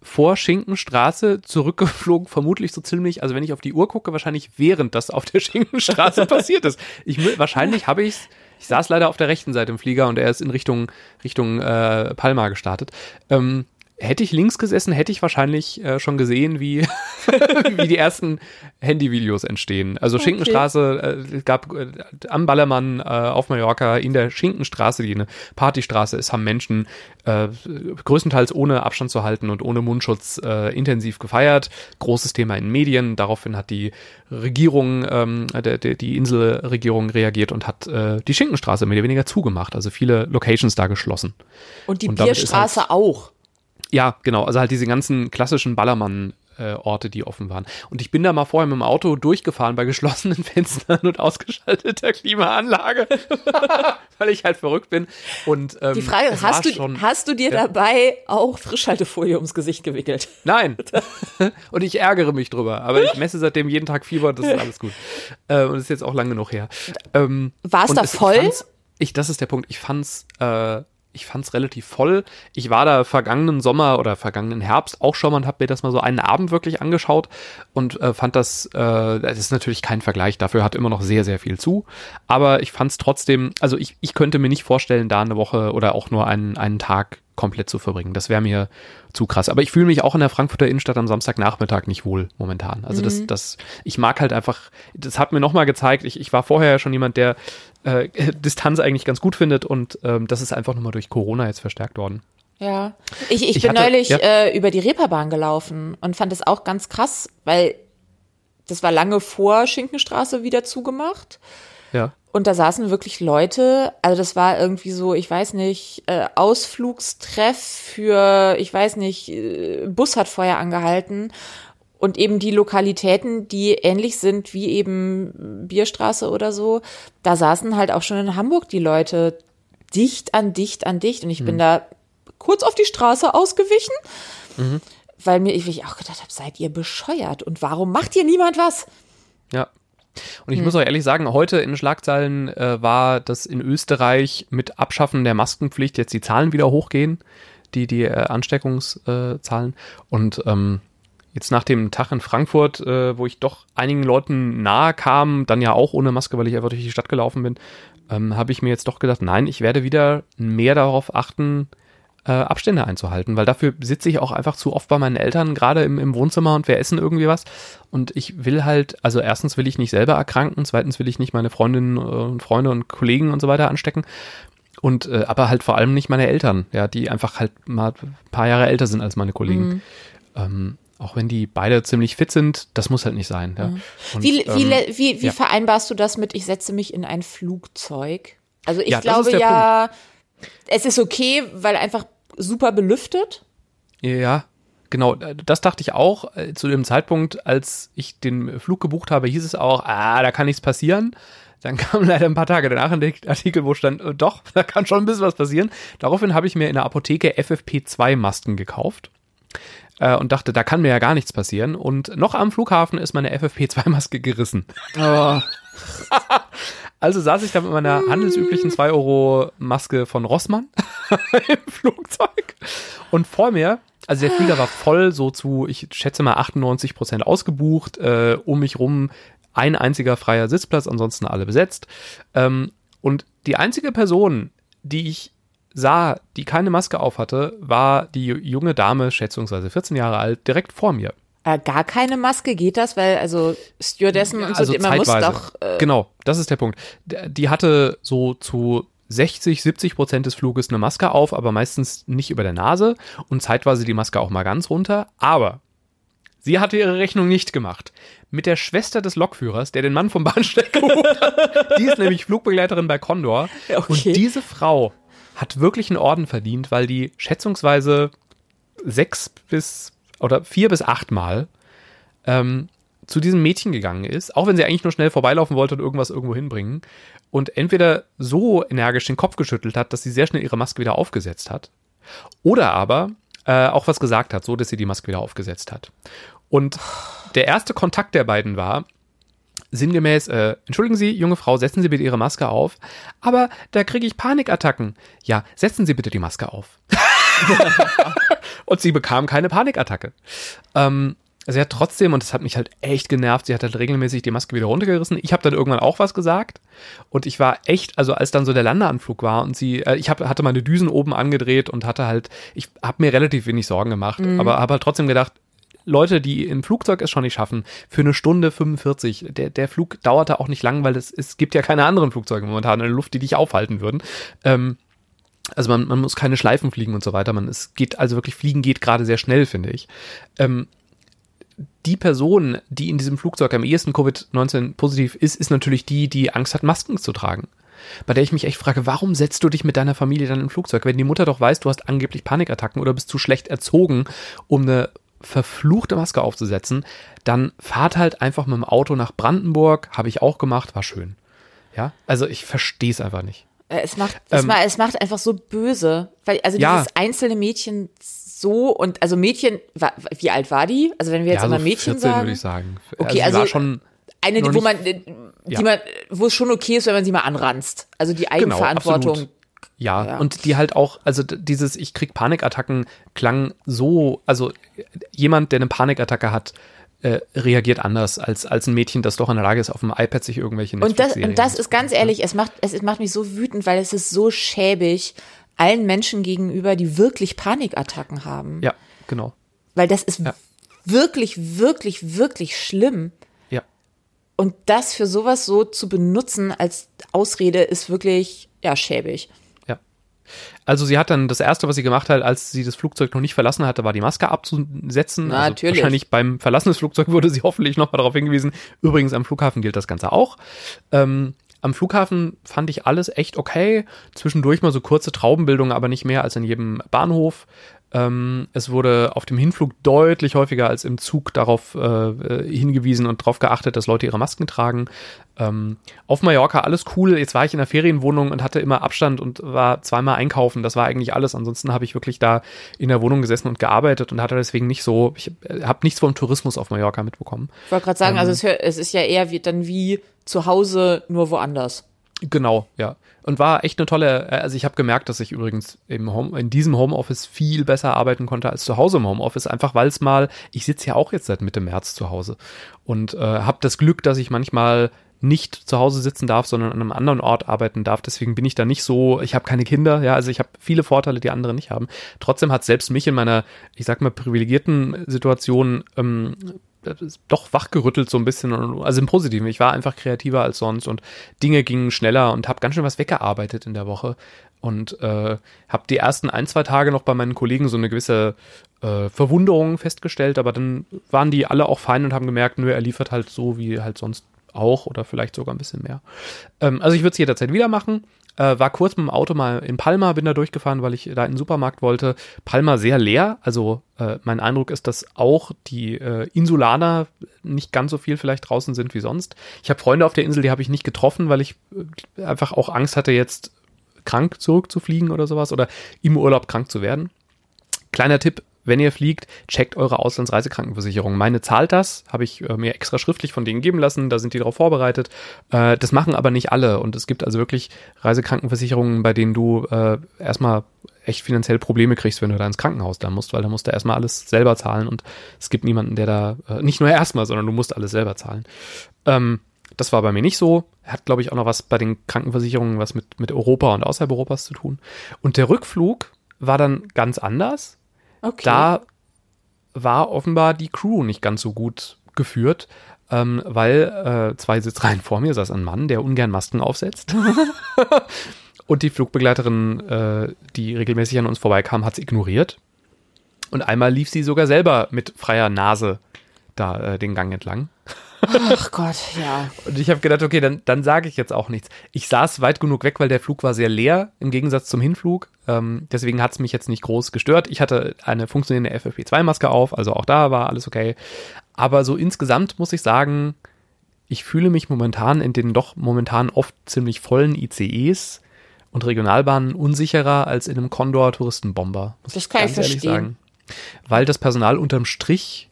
vor Schinkenstraße, zurückgeflogen, vermutlich so ziemlich, also wenn ich auf die Uhr gucke, wahrscheinlich während das auf der Schinkenstraße passiert ist. Ich, wahrscheinlich habe ich es, ich saß leider auf der rechten Seite im Flieger und er ist in Richtung, Richtung äh, Palma gestartet. Ähm, Hätte ich links gesessen, hätte ich wahrscheinlich äh, schon gesehen, wie, wie die ersten Handyvideos entstehen. Also okay. Schinkenstraße äh, gab äh, am Ballermann äh, auf Mallorca in der Schinkenstraße, die eine Partystraße ist, haben Menschen äh, größtenteils ohne Abstand zu halten und ohne Mundschutz äh, intensiv gefeiert. Großes Thema in Medien. Daraufhin hat die Regierung, ähm, der, der, die Inselregierung reagiert und hat äh, die Schinkenstraße mehr oder weniger zugemacht. Also viele Locations da geschlossen. Und die und Bierstraße halt, auch. Ja, genau. Also halt diese ganzen klassischen Ballermann äh, Orte, die offen waren. Und ich bin da mal vorher mit dem Auto durchgefahren bei geschlossenen Fenstern und ausgeschalteter Klimaanlage, weil ich halt verrückt bin. Und ähm, die Frage, ist, hast du, schon, hast du dir ja. dabei auch Frischhaltefolie ums Gesicht gewickelt? Nein. und ich ärgere mich drüber. Aber ich messe seitdem jeden Tag Fieber, das ist alles gut. Äh, und das ist jetzt auch lange genug her. Ähm, War es da voll? Ich, das ist der Punkt. Ich fand's äh, Ich fand es relativ voll. Ich war da vergangenen Sommer oder vergangenen Herbst auch schon mal und habe mir das mal so einen Abend wirklich angeschaut und äh, fand das, äh, das ist natürlich kein Vergleich, dafür hat immer noch sehr, sehr viel zu. Aber ich fand es trotzdem, also ich, ich könnte mir nicht vorstellen, da eine Woche oder auch nur einen, einen Tag komplett zu verbringen. Das wäre mir zu krass. Aber ich fühle mich auch in der Frankfurter Innenstadt am Samstagnachmittag nicht wohl momentan. Also das, das, ich mag halt einfach, das hat mir nochmal gezeigt, ich, ich war vorher ja schon jemand, der äh, Distanz eigentlich ganz gut findet und ähm, das ist einfach nochmal durch Corona jetzt verstärkt worden. Ja, ich, ich, Ich bin hatte- neulich ja. äh, über die Reeperbahn gelaufen und fand es auch ganz krass, weil das war lange vor Schinkenstraße wieder zugemacht. Ja. Und da saßen wirklich Leute, also das war irgendwie so, ich weiß nicht, äh, Ausflugstreff für, ich weiß nicht, äh, Bus hat Feuer angehalten. Und eben die Lokalitäten, die ähnlich sind wie eben Bierstraße oder so, da saßen halt auch schon in Hamburg die Leute dicht an dicht an dicht. Und ich bin da kurz auf die Straße ausgewichen, weil mir ich auch gedacht habe, seid ihr bescheuert? Und warum macht hier niemand was? Ja. Und Hm. ich muss auch ehrlich sagen, heute in Schlagzeilen äh, war, dass in Österreich mit Abschaffen der Maskenpflicht jetzt die Zahlen wieder hochgehen, die, die äh, Ansteckungszahlen. Und ähm, jetzt nach dem Tag in Frankfurt, äh, wo ich doch einigen Leuten nahe kam, dann ja auch ohne Maske, weil ich einfach durch die Stadt gelaufen bin, ähm, habe ich mir jetzt doch gedacht, nein, ich werde wieder mehr darauf achten, äh, Abstände einzuhalten, weil dafür sitze ich auch einfach zu oft bei meinen Eltern, gerade im, im Wohnzimmer und wir essen irgendwie was. Und ich will halt, also erstens will ich nicht selber erkranken, zweitens will ich nicht meine Freundinnen äh, und Freunde und Kollegen und so weiter anstecken. Und äh, aber halt vor allem nicht meine Eltern, ja, die einfach halt mal ein paar Jahre älter sind als meine Kollegen. Ähm, auch wenn die beide ziemlich fit sind, das muss halt nicht sein. Ja. Und, Wie, wie, ähm, wie, wie ja. vereinbarst du das mit, ich setze mich in ein Flugzeug? Also ich Ja, glaube ja, es ist okay, weil einfach super belüftet. Ja, genau. Das dachte ich auch. Äh, Zu dem Zeitpunkt, als ich den Flug gebucht habe, hieß es auch, ah, da kann nichts passieren. Dann kam leider ein paar Tage danach ein Artikel, wo stand, äh, doch, da kann schon ein bisschen was passieren. Daraufhin habe ich mir in der Apotheke FFP2-Masken gekauft äh, und dachte, da kann mir ja gar nichts passieren. Und noch am Flughafen ist meine FFP2-Maske gerissen. Also saß ich da mit meiner handelsüblichen 2 Euro Maske von Rossmann im Flugzeug und vor mir, also der Flieger war voll so zu, ich schätze mal 98 Prozent ausgebucht, äh, um mich rum ein einziger freier Sitzplatz, ansonsten alle besetzt. Ähm, und die einzige Person, die ich sah, die keine Maske auf hatte, war die junge Dame, schätzungsweise 14 Jahre alt, direkt vor mir. Äh, gar keine Maske geht das, weil also Stewardessen und so, man muss doch. Äh, genau, das ist der Punkt. Die hatte so zu 60, 70 Prozent des Fluges eine Maske auf, aber meistens nicht über der Nase und zeitweise die Maske auch mal ganz runter. Aber sie hatte ihre Rechnung nicht gemacht. Mit der Schwester des Lokführers, der den Mann vom Bahnsteig geholt hat. Die ist nämlich Flugbegleiterin bei Condor. Okay. Und diese Frau hat wirklich einen Orden verdient, weil die schätzungsweise sechs bis oder vier bis acht Mal ähm, zu diesem Mädchen gegangen ist, auch wenn sie eigentlich nur schnell vorbeilaufen wollte und irgendwas irgendwo hinbringen. Und entweder so energisch den Kopf geschüttelt hat, dass sie sehr schnell ihre Maske wieder aufgesetzt hat, oder aber äh, auch was gesagt hat, so dass sie die Maske wieder aufgesetzt hat. Und der erste Kontakt der beiden war, sinngemäß, äh, entschuldigen Sie, junge Frau, setzen Sie bitte Ihre Maske auf. Aber da kriege ich Panikattacken. Ja, setzen Sie bitte die Maske auf. und sie bekam keine Panikattacke. Ähm, sie hat trotzdem, und das hat mich halt echt genervt, sie hat halt regelmäßig die Maske wieder runtergerissen. Ich habe dann irgendwann auch was gesagt. Und ich war echt, also als dann so der Landeanflug war und sie, äh, ich hab, hatte meine Düsen oben angedreht und hatte halt, ich habe mir relativ wenig Sorgen gemacht, aber habe halt trotzdem gedacht, Leute, die im Flugzeug es schon nicht schaffen, für eine Stunde 45, der, der Flug dauerte auch nicht lang, weil es, es gibt ja keine anderen Flugzeuge momentan in der Luft, die dich aufhalten würden. Ähm, also man, man muss keine Schleifen fliegen und so weiter. Man, es geht, also wirklich Fliegen geht gerade sehr schnell, finde ich. Ähm, die Person, die in diesem Flugzeug am ehesten Covid-19 positiv ist, ist natürlich die, die Angst hat, Masken zu tragen. Bei der ich mich echt frage, warum setzt du dich mit deiner Familie dann im Flugzeug? Wenn die Mutter doch weiß, du hast angeblich Panikattacken oder bist zu schlecht erzogen, um eine verfluchte Maske aufzusetzen, dann fahrt halt einfach mit dem Auto nach Brandenburg, habe ich auch gemacht, war schön. Ja, also ich verstehe es einfach nicht. Äh, Es macht, es, Ähm, es macht einfach so böse. Weil, also Ja. dieses einzelne Mädchen so und also Mädchen, wie alt war die? Also wenn wir jetzt ja, immer so Mädchen 14 sagen. würde ich sagen. Okay, also war schon Eine, noch wo man, die Ja. man, wo es schon okay ist, wenn man sie mal anranzt. Also die Eigenverantwortung absolut. Ja, Ja. und die halt auch, also dieses Ich krieg Panikattacken klang so, also jemand, der eine Panikattacke hat, äh, reagiert anders als, als ein Mädchen, das doch in der Lage ist, auf dem iPad sich irgendwelche Und das, und das ist ganz ehrlich, es macht, es macht mich so wütend, weil es ist so schäbig allen Menschen gegenüber, die wirklich Panikattacken haben. Ja, genau. Weil das ist Ja. wirklich, wirklich, wirklich schlimm. Ja. Und das für sowas so zu benutzen als Ausrede ist wirklich, ja, schäbig. Also sie hat dann das erste, was sie gemacht hat, als sie das Flugzeug noch nicht verlassen hatte, war die Maske abzusetzen. Na, also natürlich. Wahrscheinlich beim Verlassen des Flugzeugs wurde sie hoffentlich nochmal darauf hingewiesen. Übrigens am Flughafen gilt das Ganze auch. Ähm, am Flughafen fand ich alles echt okay. Zwischendurch mal so kurze Traubenbildungen, aber nicht mehr als in jedem Bahnhof. Ähm, es wurde auf dem Hinflug deutlich häufiger als im Zug darauf äh, äh, hingewiesen und darauf geachtet, dass Leute ihre Masken tragen. Ähm, auf Mallorca alles cool. Jetzt war ich in der Ferienwohnung und hatte immer Abstand und war zweimal einkaufen. Das war eigentlich alles. Ansonsten habe ich wirklich da in der Wohnung gesessen und gearbeitet und hatte deswegen nicht so, ich habe nichts vom Tourismus auf Mallorca mitbekommen. Ich wollte gerade sagen, Ähm. also es, es ist ja eher wie, dann wie zu Hause, nur woanders. Genau, ja. Und war echt eine tolle, äh, also ich habe gemerkt, dass ich übrigens im Home, in diesem Homeoffice viel besser arbeiten konnte als zu Hause im Homeoffice, einfach weil es mal, ich sitze ja auch jetzt seit Mitte März zu Hause und äh, habe das Glück, dass ich manchmal nicht zu Hause sitzen darf, sondern an einem anderen Ort arbeiten darf. Deswegen bin ich da nicht so, ich habe keine Kinder, ja, also ich habe viele Vorteile, die andere nicht haben. Trotzdem hat selbst mich in meiner, ich sag mal, privilegierten Situation ähm, doch wachgerüttelt so ein bisschen, also im Positiven. Ich war einfach kreativer als sonst und Dinge gingen schneller und habe ganz schön was weggearbeitet in der Woche und äh, habe die ersten ein, zwei Tage noch bei meinen Kollegen so eine gewisse äh, Verwunderung festgestellt, aber dann waren die alle auch fein und haben gemerkt, nö, er liefert halt so wie halt sonst auch oder vielleicht sogar ein bisschen mehr. Ähm, also ich würde es jederzeit wieder machen. Äh, war kurz mit dem Auto mal in Palma, bin da durchgefahren, weil ich da in den Supermarkt wollte. Palma sehr leer. Also äh, mein Eindruck ist, dass auch die äh, Insulaner nicht ganz so viel vielleicht draußen sind wie sonst. Ich habe Freunde auf der Insel, die habe ich nicht getroffen, weil ich äh, einfach auch Angst hatte, jetzt krank zurückzufliegen oder sowas oder im Urlaub krank zu werden. Kleiner Tipp, wenn ihr fliegt, checkt eure Auslandsreisekrankenversicherung. Meine zahlt das, habe ich äh, mir extra schriftlich von denen geben lassen, da sind die darauf vorbereitet. Äh, das machen aber nicht alle und es gibt also wirklich Reisekrankenversicherungen, bei denen du äh, erstmal echt finanziell Probleme kriegst, wenn du da ins Krankenhaus da musst, weil da musst du erstmal alles selber zahlen und es gibt niemanden, der da, nicht nur erstmal, sondern du musst alles selber zahlen. Ähm, das war bei mir nicht so. Hat, glaube ich, auch noch was bei den Krankenversicherungen, was mit, mit Europa und außerhalb Europas zu tun. Und der Rückflug war dann ganz anders. Okay. Da war offenbar die Crew nicht ganz so gut geführt, ähm, weil äh, zwei Sitzreihen vor mir saß ein Mann, der ungern Masken aufsetzt. Und die Flugbegleiterin, äh, die regelmäßig an uns vorbeikam, hat es ignoriert. Und einmal lief sie sogar selber mit freier Nase da äh, den Gang entlang. Ach Gott, ja. Und ich habe gedacht, okay, dann, dann sage ich jetzt auch nichts. Ich saß weit genug weg, weil der Flug war sehr leer im Gegensatz zum Hinflug. Ähm, deswegen hat es mich jetzt nicht groß gestört. Ich hatte eine funktionierende FFP2-Maske auf, also auch da war alles okay. Aber so insgesamt muss ich sagen, ich fühle mich momentan in den doch momentan oft ziemlich vollen ICEs und Regionalbahnen unsicherer als in einem Condor-Touristenbomber. muss Das kann ich verstehen. Weil das Personal unterm Strich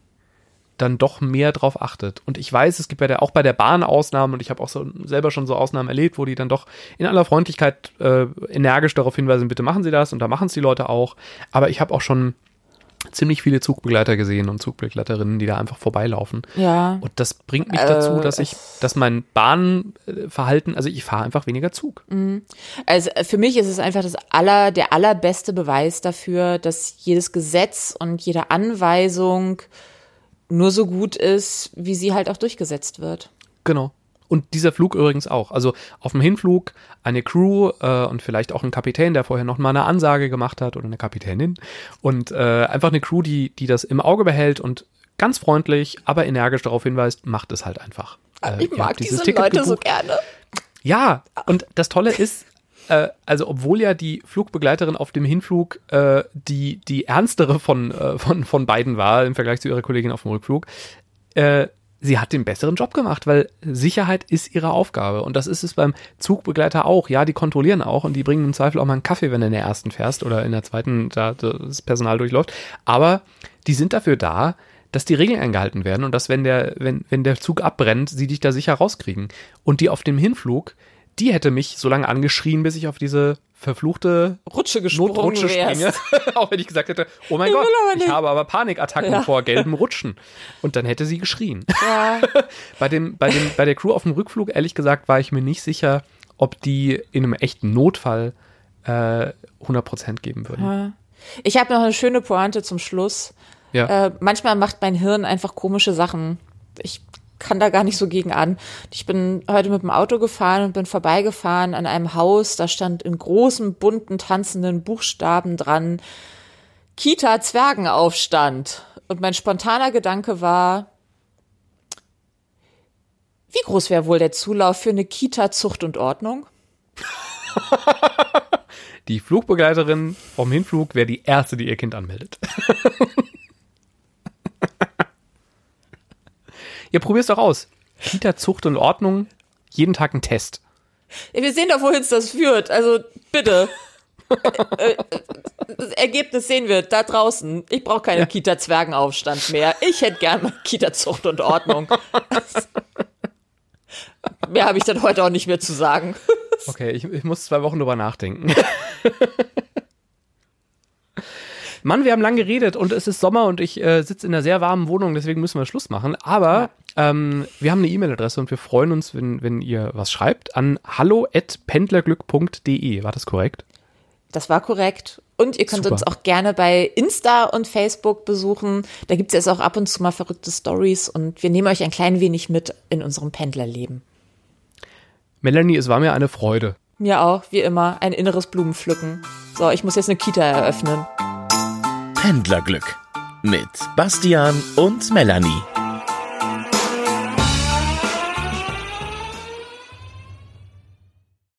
dann doch mehr drauf achtet. Und ich weiß, es gibt der, auch bei der Bahn Ausnahmen und ich habe auch so, selber schon so Ausnahmen erlebt, wo die dann doch in aller Freundlichkeit äh, energisch darauf hinweisen, bitte machen Sie das und da machen es die Leute auch. Aber ich habe auch schon ziemlich viele Zugbegleiter gesehen und Zugbegleiterinnen, die da einfach vorbeilaufen. Ja. Und das bringt mich Äh, dazu, dass ich, dass mein Bahnverhalten, also ich fahre einfach weniger Zug. Also äh, für mich ist es einfach das aller, der allerbeste Beweis dafür, dass jedes Gesetz und jede Anweisung nur so gut ist, wie sie halt auch durchgesetzt wird. Genau. Und dieser Flug übrigens auch. Also auf dem Hinflug eine Crew äh, und vielleicht auch ein Kapitän, der vorher noch mal eine Ansage gemacht hat oder eine Kapitänin. Und äh, einfach eine Crew, die, die das im Auge behält und ganz freundlich, aber energisch darauf hinweist, macht es halt einfach. Äh, ich mag diese Ticket Leute so gebucht. gerne. Ja, und das Tolle ist, äh, also obwohl ja die Flugbegleiterin auf dem Hinflug äh, die, die ernstere von, äh, von, von beiden war im Vergleich zu ihrer Kollegin auf dem Rückflug, äh, sie hat den besseren Job gemacht, weil Sicherheit ist ihre Aufgabe. Und das ist es beim Zugbegleiter auch. Ja, die kontrollieren auch und die bringen im Zweifel auch mal einen Kaffee, wenn du in der ersten fährst oder in der zweiten da das Personal durchläuft. Aber die sind dafür da, dass die Regeln eingehalten werden und dass, wenn der, wenn, wenn der Zug abbrennt, sie dich da sicher rauskriegen. Und die auf dem Hinflug, die hätte mich so lange angeschrien, bis ich auf diese verfluchte Rutsche gesprungen Notrutsche springe, auch wenn ich gesagt hätte, oh mein Ich Gott, ich habe aber Panikattacken Ja. vor gelben Rutschen. Und dann hätte sie geschrien. Ja. Bei, dem, bei, dem, bei der Crew auf dem Rückflug, ehrlich gesagt, war ich mir nicht sicher, ob die in einem echten Notfall äh, 100% geben würden. Ich habe noch eine schöne Pointe zum Schluss. Ja. Äh, manchmal macht mein Hirn einfach komische Sachen. Ich kann da gar nicht so gegen an. Ich bin heute mit dem Auto gefahren und bin vorbeigefahren an einem Haus. Da stand in großen, bunten, tanzenden Buchstaben dran Kita Zwergenaufstand. Und mein spontaner Gedanke war, wie groß wäre wohl der Zulauf für eine Kita Zucht und Ordnung? Die Flugbegleiterin vom Hinflug wäre die erste, die ihr Kind anmeldet. Ihr probiert's doch aus. Kita Zucht und Ordnung, jeden Tag ein Test. Ja, Wir sehen doch, wohin es das führt. Also bitte. Äh, äh, das Ergebnis sehen wir da draußen. Ich brauche keine Kita-Zwergenaufstand mehr. Ich hätte gern mal Kita-Zucht und Ordnung. mehr habe ich dann heute auch nicht mehr zu sagen. Okay, ich, ich muss zwei Wochen drüber nachdenken. Mann, wir haben lang geredet und es ist Sommer und ich äh, sitze in einer sehr warmen Wohnung, deswegen müssen wir Schluss machen. Aber ähm, wir haben eine E-Mail-Adresse und wir freuen uns, wenn, wenn ihr was schreibt an hallo@pendlerglück.de. War das korrekt? Das war korrekt. Und ihr könnt Super. uns auch gerne bei Insta und Facebook besuchen. Da gibt es jetzt auch ab und zu mal verrückte Stories und wir nehmen euch ein klein wenig mit in unserem Pendlerleben. Melanie, es war mir eine Freude. Mir auch, wie immer, ein inneres Blumenpflücken. So, ich muss jetzt eine Kita eröffnen. Pendlerglück mit Bastian und Melanie.